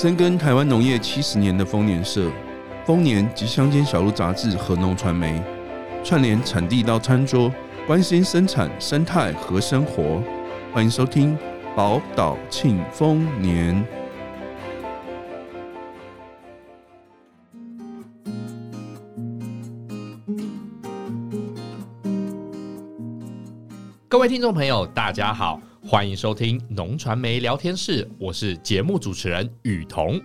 深耕台湾农业七十年的丰年社、丰年及乡间小路杂志和农传媒，串联产地到餐桌，关心生产生态和生活。欢迎收听宝岛庆丰年。各位听众朋友，大家好。欢迎收听农传媒聊天室，我是节目主持人雨桐。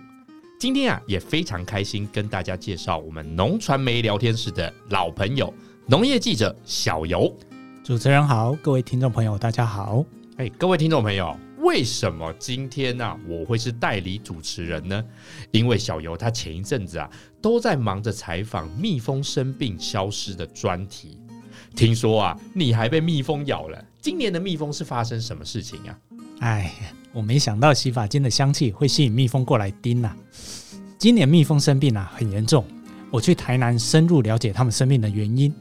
今天啊，也非常开心跟大家介绍我们农传媒聊天室的老朋友，农业记者小游。主持人好，各位听众朋友大家好。哎，各位听众朋友，为什么今天呢、啊、我会是代理主持人呢？因为小游他前一阵子啊都在忙着采访蜜蜂生病消失的专题。听说啊，你还被蜜蜂咬了。今年的蜜蜂是发生什么事情啊？哎，我没想到洗发精的香气会吸引蜜蜂过来叮呐、啊。今年蜜蜂生病啊，很严重。我去台南深入了解他们生病的原因。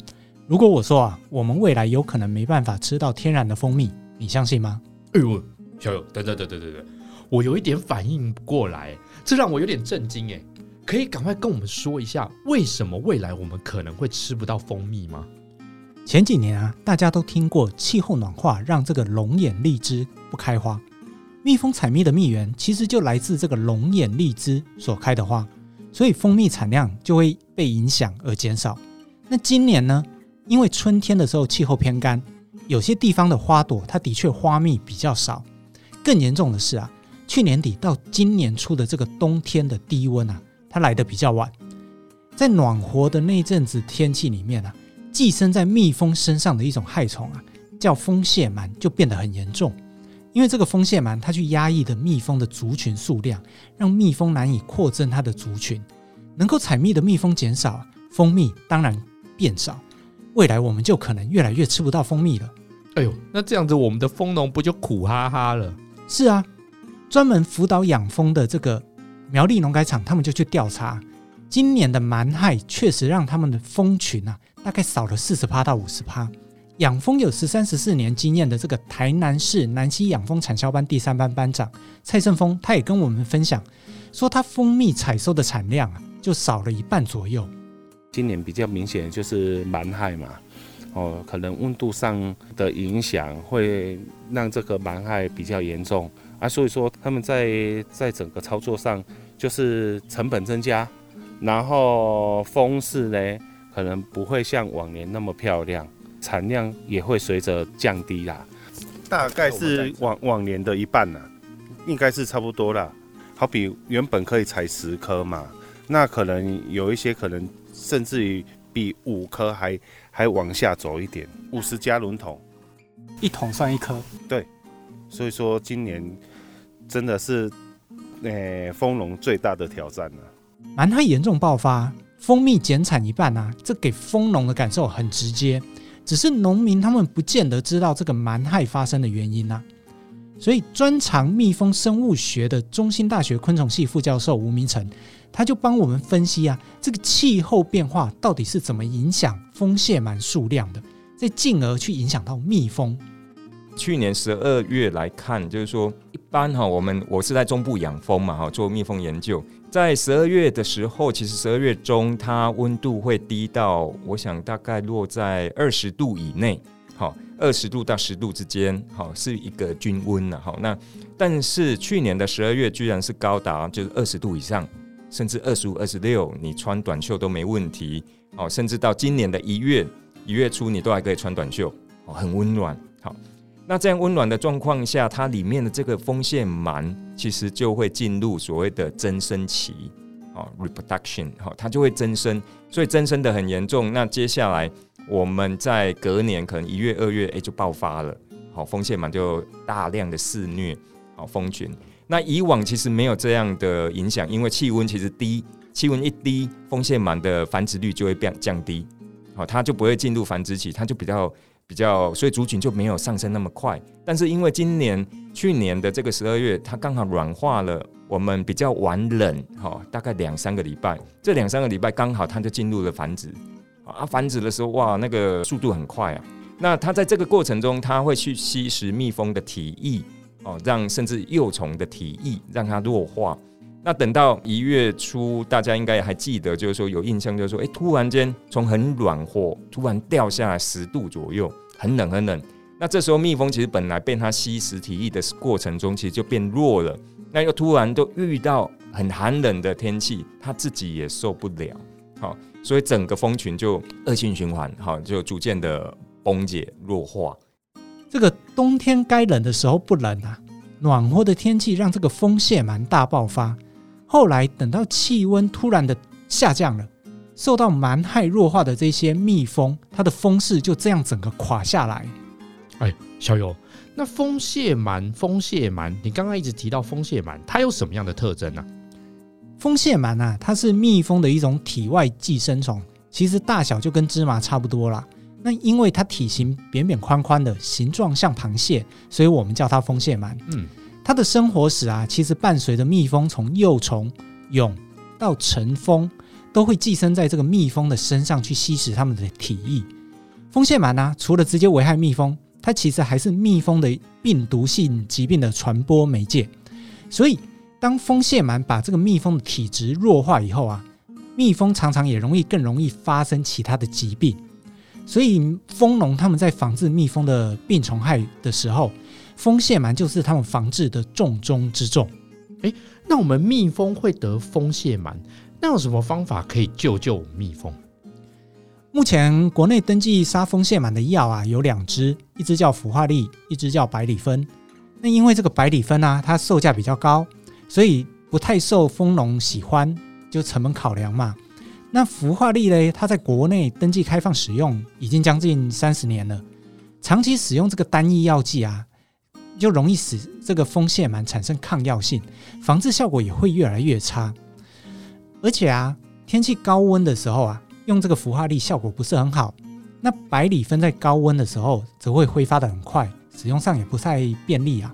如果我说啊，我们未来有可能没办法吃到天然的蜂蜜，你相信吗？哎呦，小友，等等等等等等，我有一点反应不过来，这让我有点震惊哎。可以赶快跟我们说一下，为什么未来我们可能会吃不到蜂蜜吗？前几年啊，大家都听过气候暖化让这个龙眼荔枝不开花，蜜蜂采蜜的蜜源其实就来自这个龙眼荔枝所开的花，所以蜂蜜产量就会被影响而减少。那今年呢，因为春天的时候气候偏干，有些地方的花朵它的确花蜜比较少。更严重的是啊，去年底到今年初的这个冬天的低温啊，它来得比较晚，在暖和的那阵子天气里面啊。寄生在蜜蜂身上的一种害虫啊，叫蜂蟹螨，就变得很严重。因为这个蜂蟹螨，它去压抑的蜜蜂的族群数量，让蜜蜂难以扩增它的族群，能够采蜜的蜜蜂减少，蜂蜜当然变少。未来我们就可能越来越吃不到蜂蜜了。哎呦，那这样子我们的蜂农不就苦哈哈了？是啊，专门辅导养蜂的这个苗栗农改场，他们就去调查，今年的蛮害确实让他们的蜂群啊。大概少了四十趴到五十趴。养蜂有十三十四年经验的这个台南市南溪养蜂产销班第三班班长蔡胜峰，他也跟我们分享说，他蜂蜜采收的产量啊，就少了一半左右。今年比较明显就是蛮害嘛，哦，可能温度上的影响会让这个蛮害比较严重啊，所以说他们在在整个操作上就是成本增加，然后蜂室呢。可能不会像往年那么漂亮，产量也会随着降低啦，大概是往往年的一半啦，应该是差不多啦。好比原本可以采十颗嘛，那可能有一些可能甚至于比五颗还还往下走一点，五十加仑桶，一桶算一颗。对，所以说今年真的是，诶，丰隆最大的挑战了，蛮害严重爆发。蜂蜜减产一半啊，这给蜂农的感受很直接。只是农民他们不见得知道这个蛮害发生的原因啊。所以专长蜜蜂生物学的中兴大学昆虫系副教授吴明成，他就帮我们分析啊，这个气候变化到底是怎么影响蜂蟹螨数量的，再进而去影响到蜜蜂。去年十二月来看，就是说一般哈，我们我是在中部养蜂嘛哈，做蜜蜂研究。在十二月的时候，其实十二月中它温度会低到，我想大概落在二十度以内，好，二十度到十度之间，好，是一个均温了，好，那但是去年的十二月居然是高达就是二十度以上，甚至二十五、二十六，你穿短袖都没问题，好，甚至到今年的一月一月初，你都还可以穿短袖，哦，很温暖，好。那这样温暖的状况下，它里面的这个蜂线螨其实就会进入所谓的增生期，啊，reproduction，好，它就会增生，所以增生的很严重。那接下来我们在隔年可能一月、二月，哎，就爆发了，好，蜂线螨就大量的肆虐，好，蜂群。那以往其实没有这样的影响，因为气温其实低，气温一低，蜂线螨的繁殖率就会变降低，好，它就不会进入繁殖期，它就比较。比较，所以族群就没有上升那么快。但是因为今年、去年的这个十二月，它刚好软化了，我们比较晚冷，哈，大概两三个礼拜。这两三个礼拜刚好它就进入了繁殖，啊，繁殖的时候哇，那个速度很快啊。那它在这个过程中，它会去吸食蜜蜂的体液，哦，让甚至幼虫的体液让它弱化。那等到一月初，大家应该还记得，就是说有印象，就是说，哎，突然间从很暖和，突然掉下来十度左右，很冷很冷。那这时候蜜蜂其实本来被它吸食体液的过程中，其实就变弱了。那又突然都遇到很寒冷的天气，它自己也受不了，好，所以整个蜂群就恶性循环，好，就逐渐的崩解弱化。这个冬天该冷的时候不冷啊，暖和的天气让这个蜂蟹蛮大爆发。后来等到气温突然的下降了，受到蛮害弱化的这些蜜蜂，它的蜂室就这样整个垮下来。哎，小游，那蜂蟹螨，蜂蟹螨，你刚刚一直提到蜂蟹螨，它有什么样的特征呢？蜂蟹螨啊，它是蜜蜂的一种体外寄生虫，其实大小就跟芝麻差不多啦。那因为它体型扁扁宽宽的，形状像螃蟹，所以我们叫它蜂蟹螨。嗯。它的生活史啊，其实伴随着蜜蜂从幼虫、蛹到成蜂，都会寄生在这个蜜蜂的身上去吸食它们的体液。蜂蟹螨呢，除了直接危害蜜蜂，它其实还是蜜蜂的病毒性疾病的传播媒介。所以，当蜂蟹螨把这个蜜蜂的体质弱化以后啊，蜜蜂常常也容易更容易发生其他的疾病。所以，蜂农他们在防治蜜蜂的病虫害的时候，蜂蟹螨就是他们防治的重中之重。诶，那我们蜜蜂会得蜂蟹螨，那有什么方法可以救救蜜蜂？目前国内登记杀蜂蟹螨的药啊有两支，一支叫氟化利，一支叫百里芬。那因为这个百里芬啊，它售价比较高，所以不太受蜂农喜欢，就成本考量嘛。那氟化利呢，它在国内登记开放使用已经将近三十年了，长期使用这个单一药剂啊。就容易使这个风蟹螨产生抗药性，防治效果也会越来越差。而且啊，天气高温的时候啊，用这个氟化力效果不是很好。那百里芬在高温的时候则会挥发得很快，使用上也不太便利啊。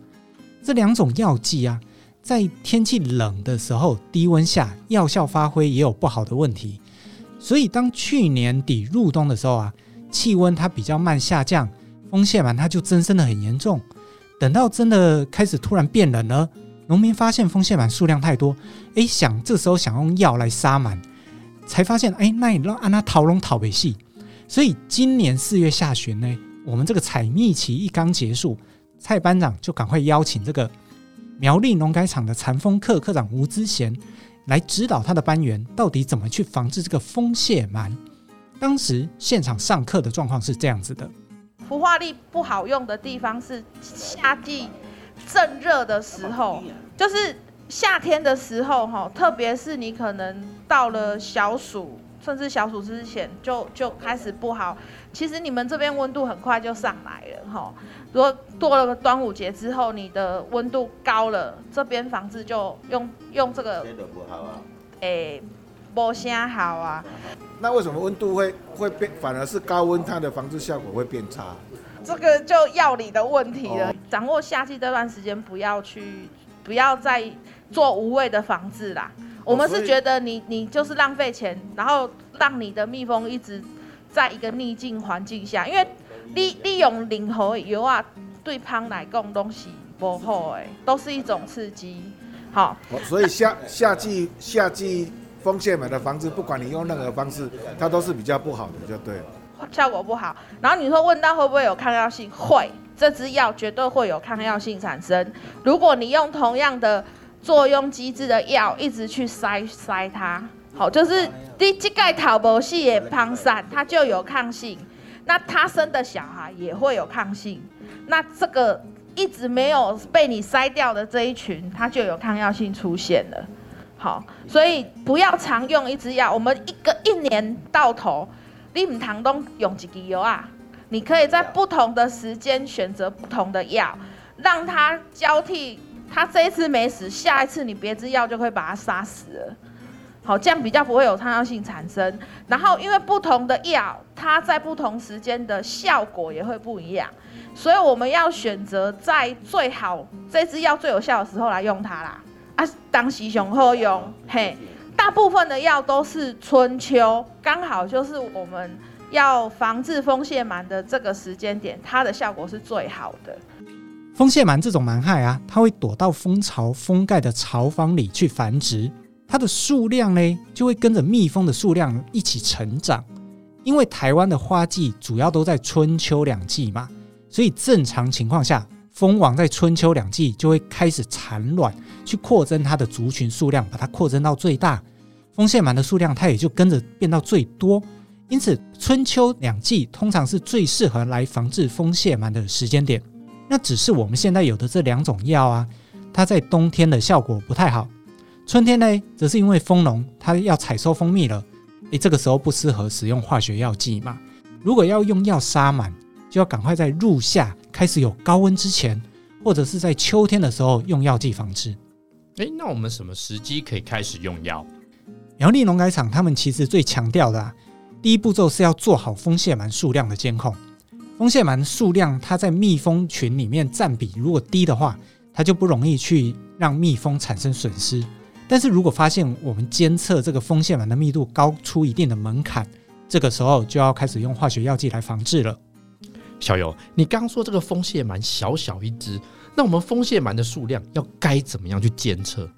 这两种药剂啊，在天气冷的时候，低温下药效发挥也有不好的问题。所以当去年底入冬的时候啊，气温它比较慢下降，风蟹螨它就增生得很严重。等到真的开始突然变冷了，农民发现蜂蟹螨数量太多，哎，想这时候想用药来杀螨，才发现哎，那你让按它逃笼逃北戏。所以今年四月下旬呢，我们这个采蜜期一刚结束，蔡班长就赶快邀请这个苗栗农改场的残蜂课课长吴之贤来指导他的班员到底怎么去防治这个蜂蟹螨。当时现场上课的状况是这样子的。氟化力不好用的地方是夏季正热的时候，就是夏天的时候哈，特别是你可能到了小暑，甚至小暑之前就就开始不好。其实你们这边温度很快就上来了哈。如果过了个端午节之后，你的温度高了，这边房子就用用这个，诶。不先好啊，那为什么温度会会变，反而是高温它的防治效果会变差？这个就药理的问题了。哦、掌握夏季这段时间，不要去，不要再做无谓的防治啦。哦、我们是觉得你你就是浪费钱，然后让你的蜜蜂一直在一个逆境环境下，因为利利用任何油啊，对蜂来讲东西不好哎，都是一种刺激。好，哦、所以夏夏季夏季。蜂蟹螨的房子，不管你用任何方式，它都是比较不好的，就对了。效果不好。然后你说问到会不会有抗药性？会，这支药绝对会有抗药性产生。如果你用同样的作用机制的药，一直去塞塞它，好，就是第这盖桃博系也胖散，它就有抗性。那它生的小孩也会有抗性。那这个一直没有被你筛掉的这一群，它就有抗药性出现了。好，所以不要常用一支药。我们一个一年到头，你唔堂东用几滴油啊？你可以在不同的时间选择不同的药，让它交替。它这一次没死，下一次你别支药就会把它杀死了。好，这样比较不会有抗药性产生。然后因为不同的药，它在不同时间的效果也会不一样，所以我们要选择在最好这支药最有效的时候来用它啦。啊，当时上好用，嘿，大部分的药都是春秋，刚好就是我们要防治蜂蟹螨的这个时间点，它的效果是最好的。蜂蟹螨这种蛮害啊，它会躲到蜂巢封盖的巢房里去繁殖，它的数量呢就会跟着蜜蜂的数量一起成长。因为台湾的花季主要都在春秋两季嘛，所以正常情况下，蜂王在春秋两季就会开始产卵，去扩增它的族群数量，把它扩增到最大。蜂蟹螨的数量它也就跟着变到最多。因此，春秋两季通常是最适合来防治蜂蟹螨的时间点。那只是我们现在有的这两种药啊，它在冬天的效果不太好。春天呢，则是因为蜂农它要采收蜂蜜了。诶，这个时候不适合使用化学药剂嘛？如果要用药杀螨，就要赶快在入夏开始有高温之前，或者是在秋天的时候用药剂防治。诶，那我们什么时机可以开始用药？苗栗农改场他们其实最强调的啊，第一步骤是要做好风蟹螨数量的监控。风蟹螨数量它在蜜蜂群里面占比如果低的话，它就不容易去让蜜蜂产生损失。但是如果发现我们监测这个风蟹螨的密度高出一定的门槛，这个时候就要开始用化学药剂来防治了。小游，你刚说这个风蟹螨小小一只，那我们风蟹螨的数量要该怎么样去监测？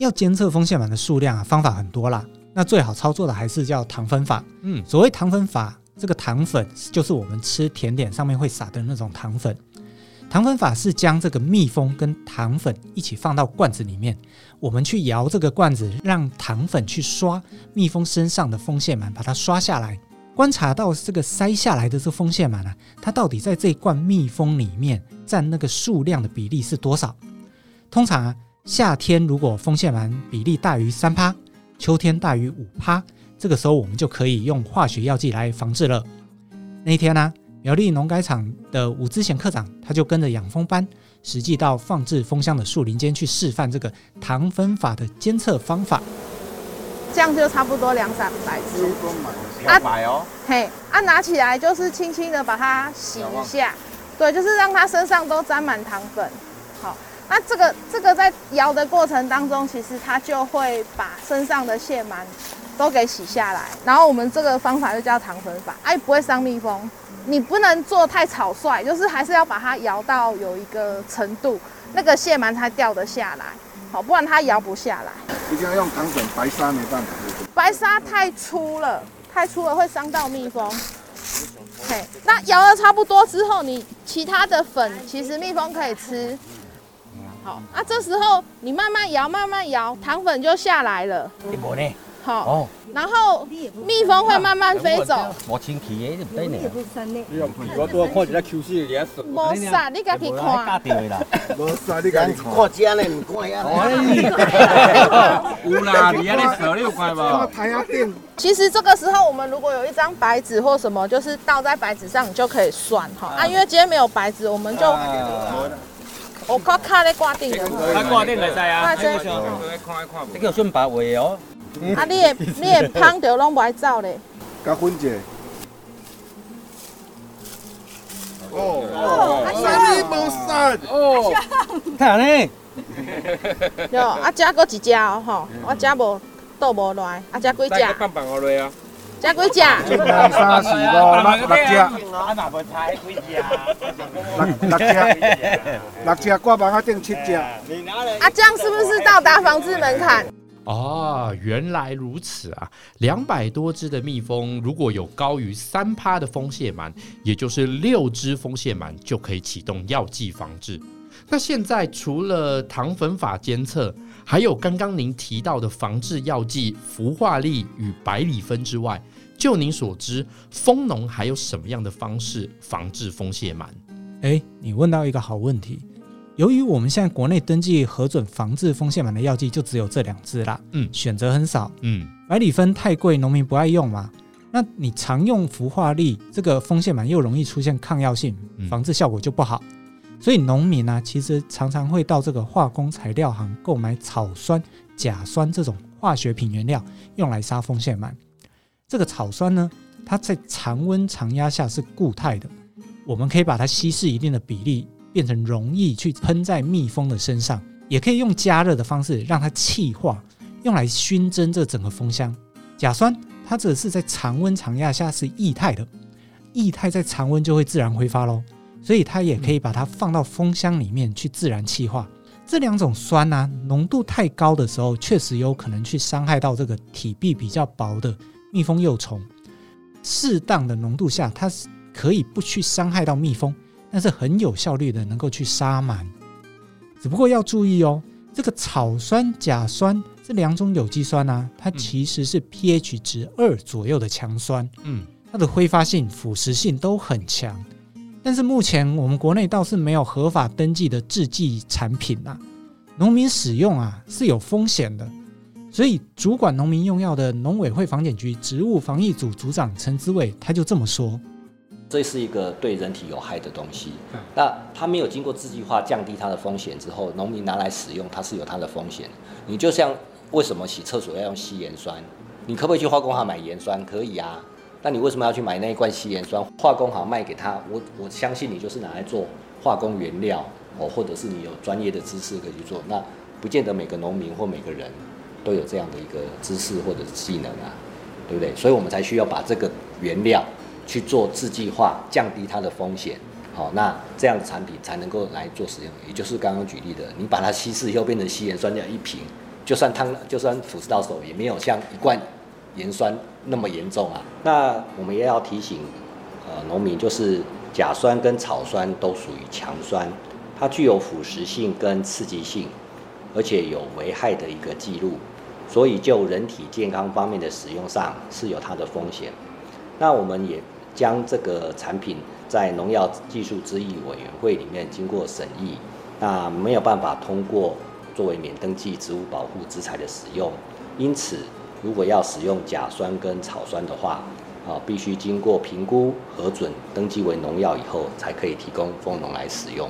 要监测风蟹螨的数量啊，方法很多啦。那最好操作的还是叫糖粉法。嗯，所谓糖粉法，这个糖粉就是我们吃甜点上面会撒的那种糖粉。糖粉法是将这个蜜蜂跟糖粉一起放到罐子里面，我们去摇这个罐子，让糖粉去刷蜜蜂身上的风蟹螨，把它刷下来，观察到这个筛下来的这蜂蟹螨啊，它到底在这一罐蜜蜂里面占那个数量的比例是多少？通常啊，夏天如果蜂蟹螨比例大于三趴，秋天大于五趴，这个时候我们就可以用化学药剂来防治了。那一天呢、苗栗农改场的伍之贤课长，他就跟着养蜂班，实际到放置蜂箱的树林间去示范这个糖分法的监测方法。这样就差不多两三百只。啊，哦，嘿，啊，拿起来就是轻轻的把它洗一下，对，就是让它身上都沾满糖粉。好，那这个这个在摇的过程当中，其实它就会把身上的蟹螨都给洗下来。然后我们这个方法就叫糖粉法，哎，不会伤蜜蜂。你不能做太草率，就是还是要把它摇到有一个程度，那个蟹螨才掉得下来，好，不然它摇不下来。一定要用糖粉，白沙没办法。白沙太粗了，太粗了会伤到蜜蜂。嘿，那摇了差不多之后，你其他的粉其实蜜蜂可以吃。好，那这时候你慢慢摇，慢慢摇，糖粉就下来了。好哦，然后蜜蜂会慢慢飞走。我清气的，你不对呢。我多看一下 Q 你家己看。没啥，你家己看。看这呢，唔看呀。有啦，你安尼说你有看吧？其实这个时候，我们如果有一张白纸或什么，就是倒在白纸上，你就可以算哈。啊，因为今天没有白纸，我们就我靠卡咧挂钉的。挂钉来在啊。这个算白话哦。啊！你的你的芳就拢不爱走咧。加分者。哦。哦，阿你无散哦。看呢。哟，啊，遮搁一只哦，吼，我遮无倒无来，啊，遮几只？放放我来啊。遮几只？一二三四五六六只。啊，哪无猜几只？六六只，六只。挂网啊，定七只。啊，这样是不是到达房子门槛？哦，原来如此啊！两百多只的蜜蜂，如果有高于三趴的蜂蟹螨，也就是六只蜂蟹螨就可以启动药剂防治。那现在除了糖粉法监测，还有刚刚您提到的防治药剂氟化力与百里酚之外，就您所知，蜂农还有什么样的方式防治蜂蟹螨？哎，你问到一个好问题。由于我们现在国内登记核准防治风线螨的药剂就只有这两支啦，嗯，选择很少，嗯，百里酚太贵，农民不爱用嘛。那你常用氟化力，这个风线螨又容易出现抗药性，防治效果就不好。嗯、所以农民呢、啊，其实常常会到这个化工材料行购买草酸、甲酸这种化学品原料，用来杀风线螨。这个草酸呢，它在常温常压下是固态的，我们可以把它稀释一定的比例。变成容易去喷在蜜蜂的身上，也可以用加热的方式让它气化，用来熏蒸这整个蜂箱。甲酸它只是在常温常压下是液态的，液态在常温就会自然挥发喽。所以它也可以把它放到蜂箱里面去自然气化。这两种酸呢、啊，浓度太高的时候，确实有可能去伤害到这个体壁比较薄的蜜蜂幼虫。适当的浓度下，它是可以不去伤害到蜜蜂，但是很有效率的能够去杀螨。只不过要注意哦，这个草酸、甲酸这两种有机酸呢、啊，它其实是 pH 值二左右的强酸，嗯，它的挥发性、腐蚀性都很强。但是目前我们国内倒是没有合法登记的制剂产品呐、啊，农民使用啊是有风险的，所以主管农民用药的农委会防检局植物防疫组组长陈之伟他就这么说：这是一个对人体有害的东西，那它没有经过制剂化降低它的风险之后，农民拿来使用它是有它的风险。你就像为什么洗厕所要用稀盐酸？你可不可以去化工行买盐酸？可以啊。那你为什么要去买那一罐稀盐酸？化工行卖给他，我我相信你就是拿来做化工原料哦，或者是你有专业的知识可以去做。那不见得每个农民或每个人都有这样的一个知识或者是技能啊，对不对？所以我们才需要把这个原料去做制剂化，降低它的风险。好，那这样的产品才能够来做使用。也就是刚刚举例的，你把它稀释以后变成稀盐酸，这样一瓶，就算烫，就算腐蚀到手，也没有像一罐盐酸那么严重啊？那我们也要提醒，呃，农民就是甲酸跟草酸都属于强酸，它具有腐蚀性跟刺激性，而且有危害的一个记录，所以就人体健康方面的使用上是有它的风险。那我们也将这个产品在农药技术执行委员会里面经过审议，那没有办法通过作为免登记植物保护资材的使用，因此。如果要使用甲酸跟草酸的话，啊，必须经过评估核准登记为农药以后，才可以提供蜂农来使用。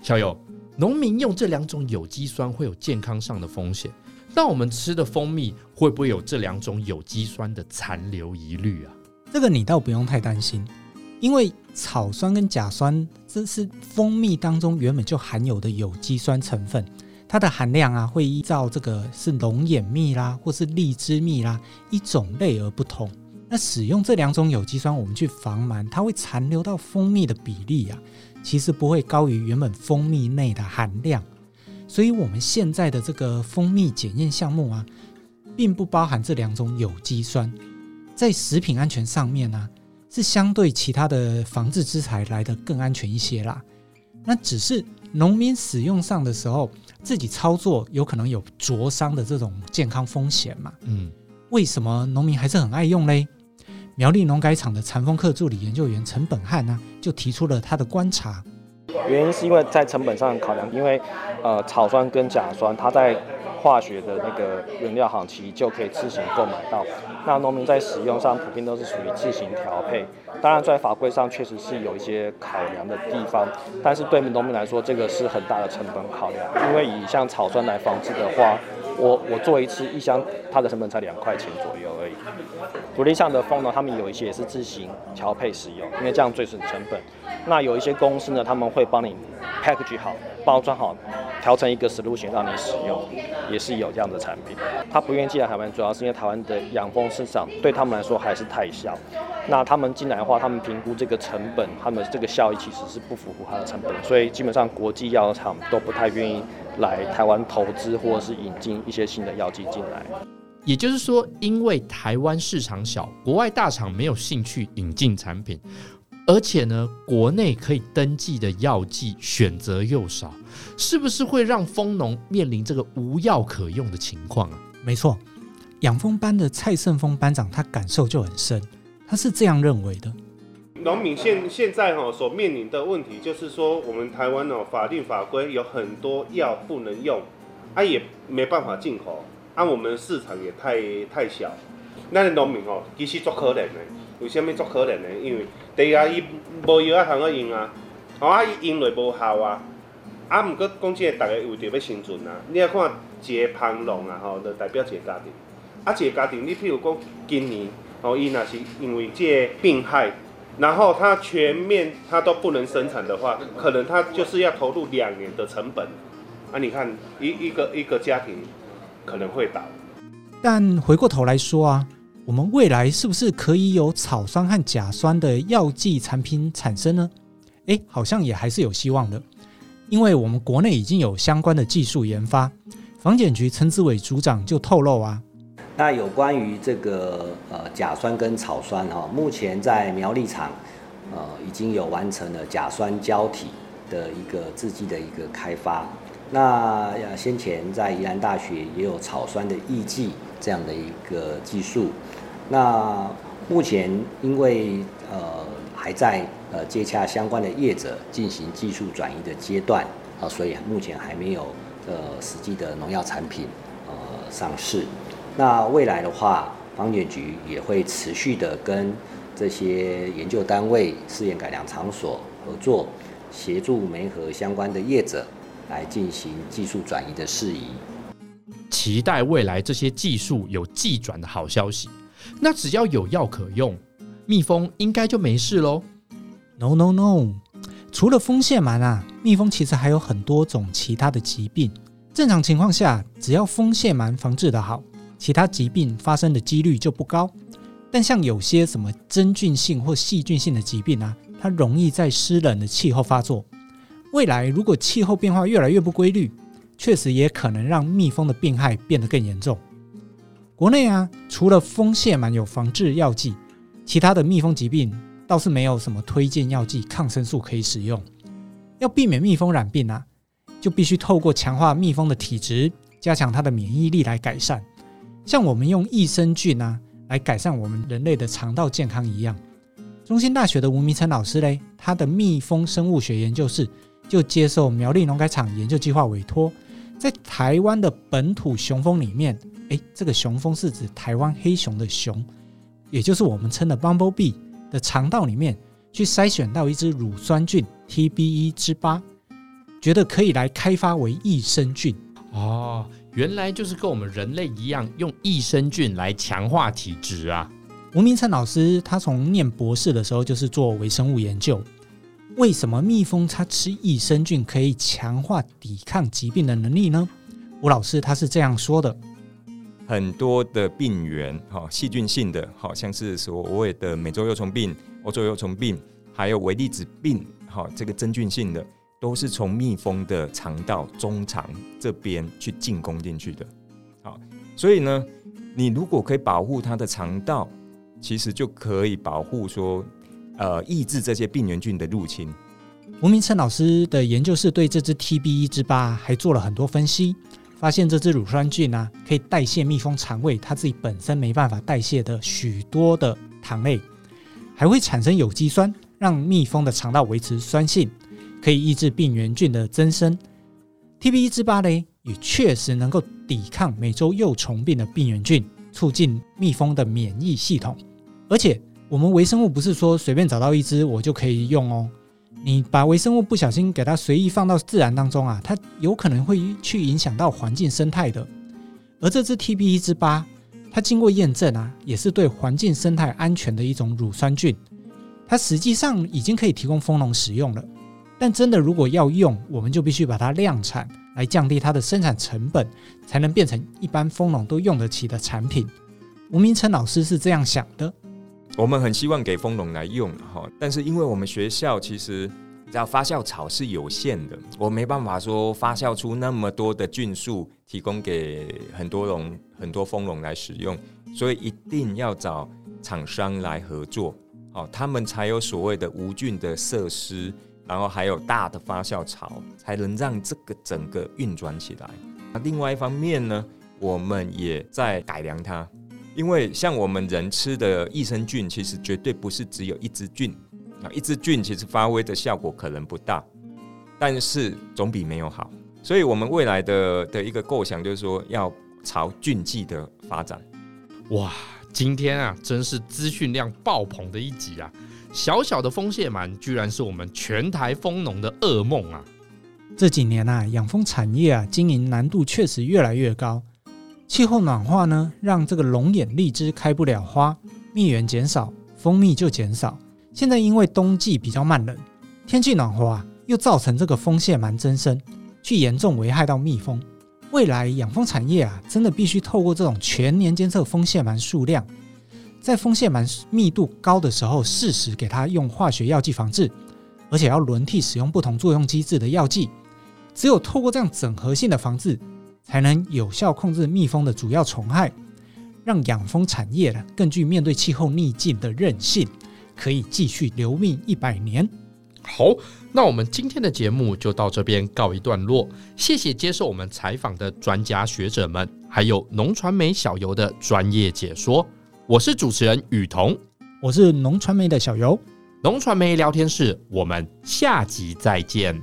小友，农民用这两种有机酸会有健康上的风险，那我们吃的蜂蜜会不会有这两种有机酸的残留疑虑啊？这个你倒不用太担心，因为草酸跟甲酸这是蜂蜜当中原本就含有的有机酸成分。它的含量啊，会依照这个是龙眼蜜啦，或是荔枝蜜啦，一种类而不同。那使用这两种有机酸，我们去防螨，它会残留到蜂蜜的比例啊，其实不会高于原本蜂蜜内的含量。所以，我们现在的这个蜂蜜检验项目啊，并不包含这两种有机酸。在食品安全上面呢、啊，是相对其他的防治之材来的更安全一些啦。那只是农民使用上的时候。自己操作有可能有灼伤的这种健康风险嘛？嗯，为什么农民还是很爱用嘞？苗栗农改场的禅风课助理研究员陈本汉呢，就提出了他的观察。原因是因为在成本上考量，因为呃草酸跟甲酸，它在化学的那个原料行其就可以自行购买到。那农民在使用上普遍都是属于自行调配。当然，在法规上确实是有一些考量的地方，但是对农民来说，这个是很大的成本考量。因为以像草酸来防治的话，我我做一次一箱，它的成本才两块钱左右而已。独立项的蜂呢，他们有一些也是自行调配使用，因为这样最省成本。那有一些公司呢，他们会帮你 package 好、包装好，调成一个 solution 让你使用，也是有这样的产品。他不愿意进来台湾，主要是因为台湾的养蜂市场对他们来说还是太小。那他们进来的话，他们评估这个成本，他们这个效益其实是不符合它的成本，所以基本上国际药厂都不太愿意来台湾投资或者是引进一些新的药剂进来。也就是说，因为台湾市场小，国外大厂没有兴趣引进产品。而且呢，国内可以登记的药剂选择又少，是不是会让蜂农面临这个无药可用的情况啊？没错，养蜂班的蔡胜峰班长他感受就很深，他是这样认为的：农民现现在哈所面临的问题就是说，我们台湾哦法定法规有很多药不能用，啊也没办法进口，啊我们市场也太太小，那农民哦其实足可怜的。为什么足可怜呢？因为第一啊，伊无药啊，通个用啊，吼啊，伊用落无效啊，啊，毋过讲真个，逐个为着要生存啊。你啊看一个蜂农啊，吼，就代表一个家庭。啊，一个家庭，你譬如讲今年，吼，伊若是因为这个病害，然后他全面他都不能生产的话，可能他就是要投入两年的成本。啊，你看一一个一个家庭可能会倒。但回过头来说啊。我们未来是不是可以有草酸和甲酸的药剂产品产生呢？诶，好像也还是有希望的，因为我们国内已经有相关的技术研发。房检局陈志伟组长就透露啊，那有关于这个呃甲酸跟草酸哈，目前在苗栗厂呃已经有完成了甲酸胶体的一个制剂的一个开发。那先前在宜兰大学也有草酸的抑剂这样的一个技术。那目前因为呃还在呃接洽相关的业者进行技术转移的阶段啊，所以目前还没有呃实际的农药产品呃上市。那未来的话，防检局也会持续的跟这些研究单位、试验改良场所合作，协助媒合相关的业者。来进行技术转移的事宜，期待未来这些技术有技转的好消息。那只要有药可用，蜜蜂应该就没事喽？No No No，除了蜂腺螨啊，蜜蜂其实还有很多种其他的疾病。正常情况下，只要蜂腺螨防治的好，其他疾病发生的几率就不高。但像有些什么真菌性或细菌性的疾病啊，它容易在湿冷的气候发作。未来如果气候变化越来越不规律，确实也可能让蜜蜂的病害变得更严重。国内啊，除了蜂腺螨有防治药剂，其他的蜜蜂疾病倒是没有什么推荐药剂、抗生素可以使用。要避免蜜蜂染病啊，就必须透过强化蜜蜂的体质，加强它的免疫力来改善。像我们用益生菌啊来改善我们人类的肠道健康一样。中兴大学的吴明成老师嘞，他的蜜蜂生物学研究室。就接受苗栗农改场研究计划委托，在台湾的本土雄蜂里面，诶，这个雄蜂是指台湾黑熊的熊，也就是我们称的 bumblebee 的肠道里面，去筛选到一只乳酸菌 TBE 之八，觉得可以来开发为益生菌。哦，原来就是跟我们人类一样，用益生菌来强化体质啊。吴明琛老师他从念博士的时候就是做微生物研究。为什么蜜蜂它吃益生菌可以强化抵抗疾病的能力呢？吴老师他是这样说的：很多的病原，哈，细菌性的，好像是所谓的美洲幼虫病、欧洲幼虫病，还有微粒子病，哈，这个真菌性的，都是从蜜蜂的肠道中肠这边去进攻进去的。好，所以呢，你如果可以保护它的肠道，其实就可以保护说。呃，抑制这些病原菌的入侵。吴明琛老师的研究室对这只 TBE 之八还做了很多分析，发现这只乳酸菌呢、可以代谢蜜蜂肠胃它自己本身没办法代谢的许多的糖类，还会产生有机酸，让蜜蜂的肠道维持酸性，可以抑制病原菌的增生。TBE 之八呢，也确实能够抵抗美洲幼虫病的病原菌，促进蜜蜂的免疫系统，而且。我们微生物不是说随便找到一只我就可以用哦，你把微生物不小心给它随意放到自然当中啊，它有可能会去影响到环境生态的。而这只 TBE 之八，它经过验证啊，也是对环境生态安全的一种乳酸菌，它实际上已经可以提供蜂农使用了。但真的如果要用，我们就必须把它量产，来降低它的生产成本，才能变成一般蜂农都用得起的产品。吴明成老师是这样想的。我们很希望给蜂农来用哈，但是因为我们学校其实只要发酵槽是有限的，我没办法说发酵出那么多的菌数提供给很多农很多蜂农来使用，所以一定要找厂商来合作，好，他们才有所谓的无菌的设施，然后还有大的发酵槽，才能让这个整个运转起来。那另外一方面呢，我们也在改良它。因为像我们人吃的益生菌，其实绝对不是只有一支菌啊，一支菌其实发挥的效果可能不大，但是总比没有好。所以，我们未来的的一个构想就是说，要朝菌剂的发展。哇，今天啊，真是资讯量爆棚的一集啊！小小的蜂蟹螨，居然是我们全台蜂农的噩梦啊！这几年啊，养蜂产业啊，经营难度确实越来越高。气候暖化呢，让这个龙眼荔枝开不了花，蜜源减少，蜂蜜就减少。现在因为冬季比较慢冷，天气暖和啊，又造成这个蜂腺螨增生，去严重危害到蜜蜂。未来养蜂产业啊，真的必须透过这种全年监测蜂腺螨数量，在蜂腺螨密度高的时候，适时给它用化学药剂防治，而且要轮替使用不同作用机制的药剂。只有透过这样整合性的防治，才能有效控制蜜蜂的主要虫害，让养蜂产业呢更具面对气候逆境的韧性，可以继续留命一百年。好，那我们今天的节目就到这边告一段落。谢谢接受我们采访的专家学者们，还有农传媒小游的专业解说。我是主持人雨桐，我是农传媒的小游，农传媒聊天室，我们下集再见。